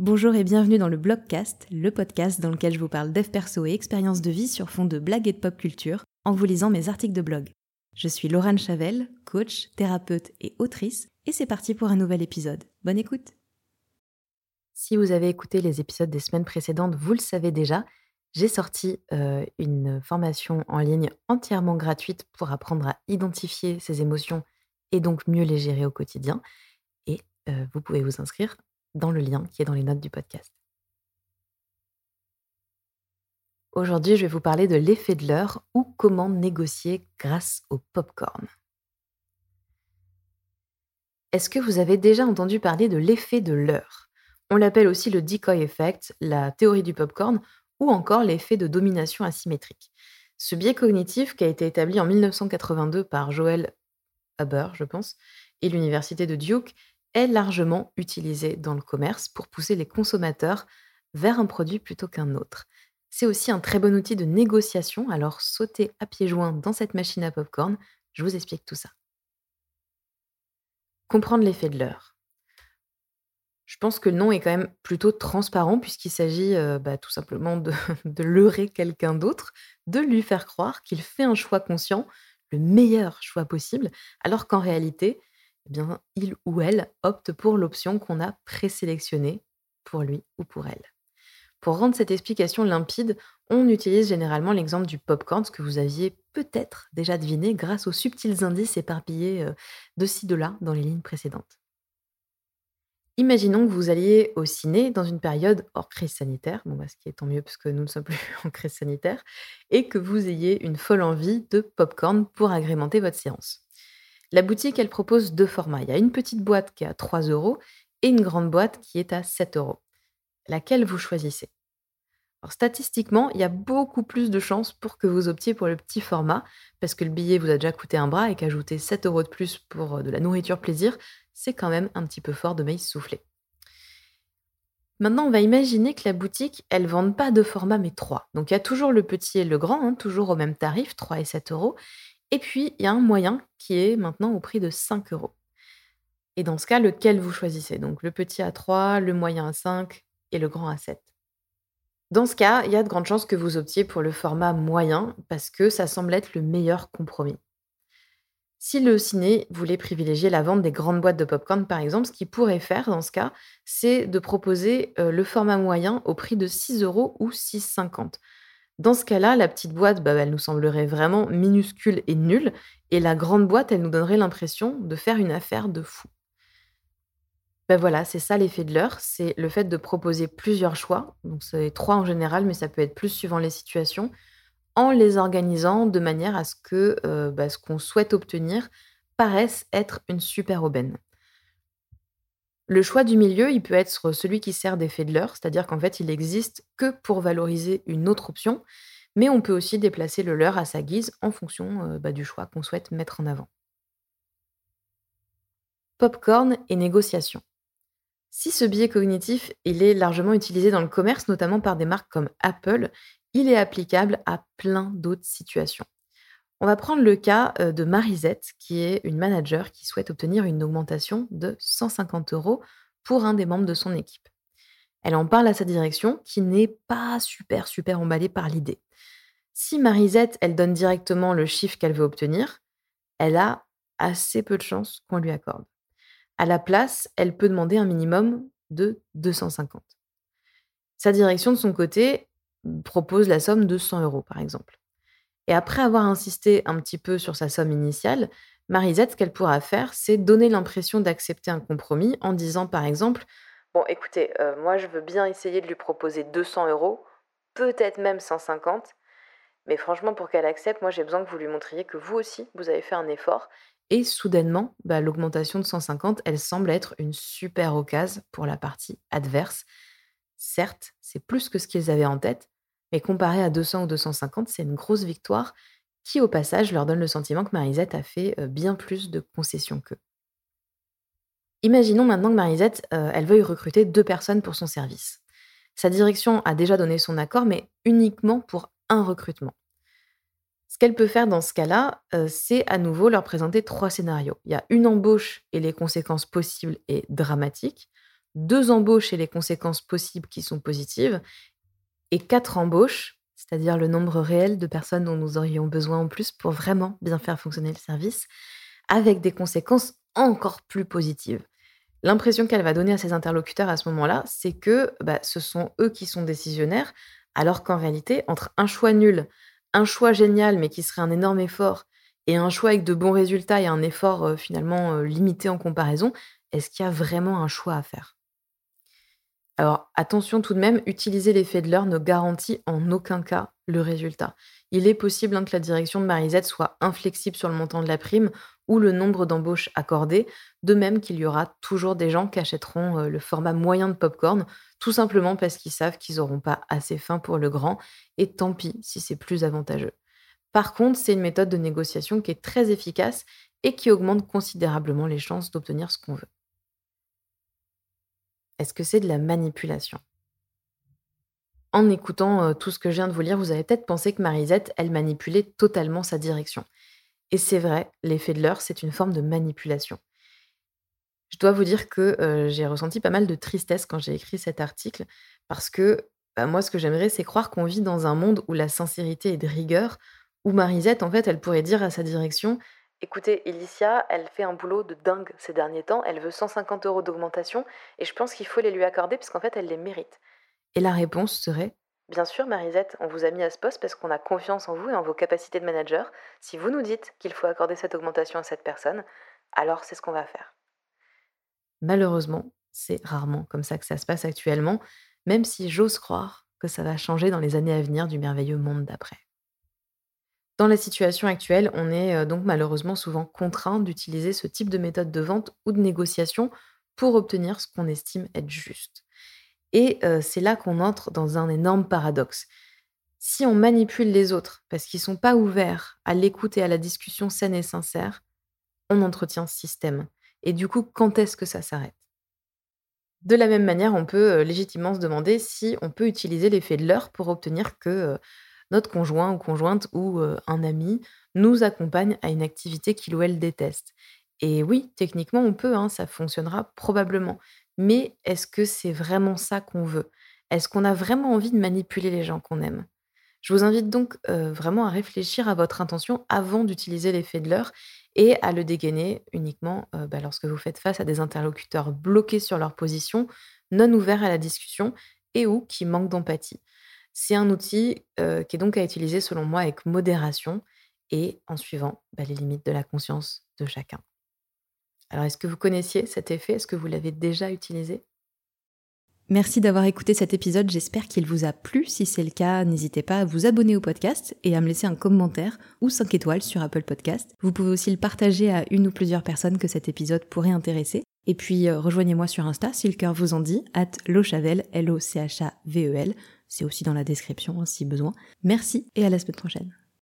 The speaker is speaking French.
Bonjour et bienvenue dans le Blogcast, le podcast dans lequel je vous parle dev perso et expériences de vie sur fond de blagues et de pop culture en vous lisant mes articles de blog. Je suis Laurent Chavel, coach, thérapeute et autrice, et c'est parti pour un nouvel épisode. Bonne écoute Si vous avez écouté les épisodes des semaines précédentes, vous le savez déjà, j'ai sorti euh, une formation en ligne entièrement gratuite pour apprendre à identifier ses émotions et donc mieux les gérer au quotidien. Et euh, vous pouvez vous inscrire dans le lien qui est dans les notes du podcast. Aujourd'hui, je vais vous parler de l'effet de l'heure ou comment négocier grâce au popcorn. Est-ce que vous avez déjà entendu parler de l'effet de l'heure? On l'appelle aussi le decoy effect, la théorie du popcorn ou encore l'effet de domination asymétrique. Ce biais cognitif qui a été établi en 1982 par Joel Haber, je pense, et l'université de Duke, est largement utilisé dans le commerce pour pousser les consommateurs vers un produit plutôt qu'un autre. C'est aussi un très bon outil de négociation, alors sautez à pieds joints dans cette machine à popcorn, je vous explique tout ça. Comprendre l'effet de l'heure. Je pense que le nom est quand même plutôt transparent puisqu'il s'agit euh, bah, tout simplement de, de leurrer quelqu'un d'autre, de lui faire croire qu'il fait un choix conscient, le meilleur choix possible, alors qu'en réalité, eh bien, il ou elle opte pour l'option qu'on a présélectionnée pour lui ou pour elle. Pour rendre cette explication limpide, on utilise généralement l'exemple du popcorn, ce que vous aviez peut-être déjà deviné grâce aux subtils indices éparpillés euh, de ci de là dans les lignes précédentes. Imaginons que vous alliez au ciné dans une période hors crise sanitaire, bon bah, ce qui est tant mieux parce que nous ne sommes plus en crise sanitaire, et que vous ayez une folle envie de popcorn pour agrémenter votre séance. La boutique, elle propose deux formats. Il y a une petite boîte qui est à 3 euros et une grande boîte qui est à 7 euros. Laquelle vous choisissez? Statistiquement, il y a beaucoup plus de chances pour que vous optiez pour le petit format, parce que le billet vous a déjà coûté un bras et qu'ajouter 7 euros de plus pour euh, de la nourriture plaisir, c'est quand même un petit peu fort de maïs soufflé. Maintenant, on va imaginer que la boutique, elle ne vende pas deux formats, mais trois. Donc, il y a toujours le petit et le grand, hein, toujours au même tarif, 3 et 7 euros. Et puis, il y a un moyen qui est maintenant au prix de 5 euros. Et dans ce cas, lequel vous choisissez? Donc le petit à 3, le moyen à 5 et le grand à 7. Dans ce cas, il y a de grandes chances que vous optiez pour le format moyen parce que ça semble être le meilleur compromis. Si le ciné voulait privilégier la vente des grandes boîtes de popcorn, par exemple, ce qu'il pourrait faire dans ce cas, c'est de proposer euh, le format moyen au prix de 6 euros ou 6,50. Dans ce cas-là, la petite boîte, bah, elle nous semblerait vraiment minuscule et nulle, et la grande boîte, elle nous donnerait l'impression de faire une affaire de fou. Ben voilà, c'est ça l'effet de l'heure, c'est le fait de proposer plusieurs choix, donc c'est trois en général, mais ça peut être plus suivant les situations, en les organisant de manière à ce que euh, bah, ce qu'on souhaite obtenir paraisse être une super aubaine. Le choix du milieu, il peut être celui qui sert d'effet de l'heure, c'est-à-dire qu'en fait, il existe que pour valoriser une autre option, mais on peut aussi déplacer le leurre à sa guise en fonction euh, bah, du choix qu'on souhaite mettre en avant. Popcorn et négociation. Si ce biais cognitif il est largement utilisé dans le commerce, notamment par des marques comme Apple, il est applicable à plein d'autres situations. On va prendre le cas euh, de Marisette, qui est une manager qui souhaite obtenir une augmentation de 150 euros pour un des membres de son équipe. Elle en parle à sa direction, qui n'est pas super, super emballée par l'idée. Si Marisette, elle donne directement le chiffre qu'elle veut obtenir, elle a assez peu de chances qu'on lui accorde. À la place, elle peut demander un minimum de 250. Sa direction, de son côté, propose la somme de 100 euros, par exemple. Et après avoir insisté un petit peu sur sa somme initiale, Marisette, ce qu'elle pourra faire, c'est donner l'impression d'accepter un compromis en disant par exemple Bon, écoutez, euh, moi je veux bien essayer de lui proposer 200 euros, peut-être même 150, mais franchement, pour qu'elle accepte, moi j'ai besoin que vous lui montriez que vous aussi, vous avez fait un effort. Et soudainement, bah, l'augmentation de 150, elle semble être une super occasion pour la partie adverse. Certes, c'est plus que ce qu'ils avaient en tête, mais comparé à 200 ou 250, c'est une grosse victoire qui, au passage, leur donne le sentiment que Marisette a fait bien plus de concessions qu'eux. Imaginons maintenant que Marisette, elle veuille recruter deux personnes pour son service. Sa direction a déjà donné son accord, mais uniquement pour un recrutement. Ce qu'elle peut faire dans ce cas-là, c'est à nouveau leur présenter trois scénarios. Il y a une embauche et les conséquences possibles et dramatiques, deux embauches et les conséquences possibles qui sont positives, et quatre embauches, c'est-à-dire le nombre réel de personnes dont nous aurions besoin en plus pour vraiment bien faire fonctionner le service, avec des conséquences encore plus positives. L'impression qu'elle va donner à ses interlocuteurs à ce moment-là, c'est que bah, ce sont eux qui sont décisionnaires, alors qu'en réalité, entre un choix nul, un choix génial mais qui serait un énorme effort, et un choix avec de bons résultats et un effort euh, finalement euh, limité en comparaison, est-ce qu'il y a vraiment un choix à faire? Alors attention tout de même, utiliser l'effet de l'heure ne garantit en aucun cas le résultat. Il est possible hein, que la direction de Marisette soit inflexible sur le montant de la prime ou le nombre d'embauches accordées, de même qu'il y aura toujours des gens qui achèteront euh, le format moyen de popcorn, tout simplement parce qu'ils savent qu'ils n'auront pas assez faim pour le grand, et tant pis si c'est plus avantageux. Par contre, c'est une méthode de négociation qui est très efficace et qui augmente considérablement les chances d'obtenir ce qu'on veut. Est-ce que c'est de la manipulation? En écoutant tout ce que je viens de vous lire, vous avez peut-être pensé que Marisette, elle manipulait totalement sa direction. Et c'est vrai, l'effet de l'heure, c'est une forme de manipulation. Je dois vous dire que j'ai ressenti pas mal de tristesse quand j'ai écrit cet article, parce que bah, moi, ce que j'aimerais, c'est croire qu'on vit dans un monde où la sincérité est de rigueur, où Marisette, en fait, elle pourrait dire à sa direction Écoutez, Ilicia, elle fait un boulot de dingue ces derniers temps. Elle veut 150 euros d'augmentation et je pense qu'il faut les lui accorder parce qu'en fait, elle les mérite. Et la réponse serait? Bien sûr, Marisette, on vous a mis à ce poste parce qu'on a confiance en vous et en vos capacités de manager. Si vous nous dites qu'il faut accorder cette augmentation à cette personne, alors c'est ce qu'on va faire. Malheureusement, c'est rarement comme ça que ça se passe actuellement, même si j'ose croire que ça va changer dans les années à venir du merveilleux monde d'après. Dans la situation actuelle, on est donc malheureusement souvent contraint d'utiliser ce type de méthode de vente ou de négociation pour obtenir ce qu'on estime être juste. Et c'est là qu'on entre dans un énorme paradoxe. Si on manipule les autres parce qu'ils ne sont pas ouverts à l'écoute et à la discussion saine et sincère, on entretient ce système. Et du coup, quand est-ce que ça s'arrête? De la même manière, on peut légitimement se demander si on peut utiliser l'effet de l'heure pour obtenir que notre conjoint ou conjointe ou un ami nous accompagne à une activité qu'il ou elle déteste. Et oui, techniquement, on peut, hein, ça fonctionnera probablement. Mais est-ce que c'est vraiment ça qu'on veut? Est-ce qu'on a vraiment envie de manipuler les gens qu'on aime? Je vous invite donc vraiment à réfléchir à votre intention avant d'utiliser l'effet de l'heure et à le dégainer uniquement bah, lorsque vous faites face à des interlocuteurs bloqués sur leur position, non ouverts à la discussion et ou qui manquent d'empathie. C'est un outil qui est donc à utiliser selon moi avec modération et en suivant bah, les limites de la conscience de chacun. Alors est-ce que vous connaissiez cet effet? Est-ce que vous l'avez déjà utilisé? Merci d'avoir écouté cet épisode, j'espère qu'il vous a plu. Si c'est le cas, n'hésitez pas à vous abonner au podcast et à me laisser un commentaire ou 5 étoiles sur Apple Podcast. Vous pouvez aussi le partager à une ou plusieurs personnes que cet épisode pourrait intéresser. Et puis rejoignez-moi sur Insta si le cœur vous en dit, at lochavel, L-O-C-H-A-V-E-L. C'est aussi dans la description hein, si besoin. Merci et à la semaine prochaine.